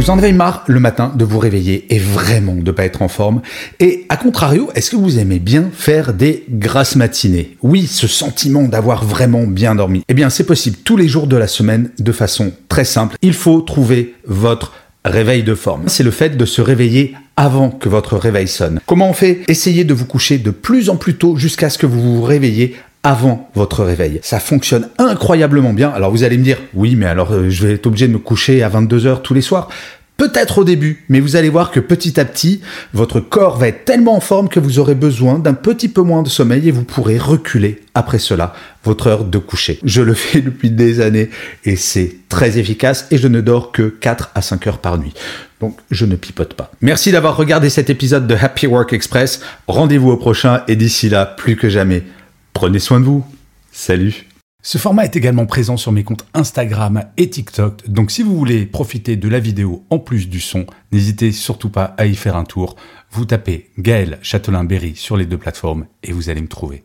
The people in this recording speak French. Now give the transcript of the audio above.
Vous en avez marre le matin de vous réveiller et vraiment de pas être en forme. Et à contrario, est-ce que vous aimez bien faire des grasses matinées? Oui, ce sentiment d'avoir vraiment bien dormi. Eh bien, c'est possible tous les jours de la semaine de façon très simple. Il faut trouver votre réveil de forme. C'est le fait de se réveiller avant que votre réveil sonne. Comment on fait? Essayez de vous coucher de plus en plus tôt jusqu'à ce que vous vous réveillez avant votre réveil. Ça fonctionne incroyablement bien. Alors vous allez me dire, oui, mais alors euh, je vais être obligé de me coucher à 22h tous les soirs. Peut-être au début, mais vous allez voir que petit à petit, votre corps va être tellement en forme que vous aurez besoin d'un petit peu moins de sommeil et vous pourrez reculer après cela votre heure de coucher. Je le fais depuis des années et c'est très efficace et je ne dors que 4 à 5 heures par nuit. Donc je ne pipote pas. Merci d'avoir regardé cet épisode de Happy Work Express. Rendez-vous au prochain et d'ici là, plus que jamais, Prenez soin de vous. Salut. Ce format est également présent sur mes comptes Instagram et TikTok, donc si vous voulez profiter de la vidéo en plus du son, n'hésitez surtout pas à y faire un tour. Vous tapez Gaël Châtelain-Berry sur les deux plateformes et vous allez me trouver.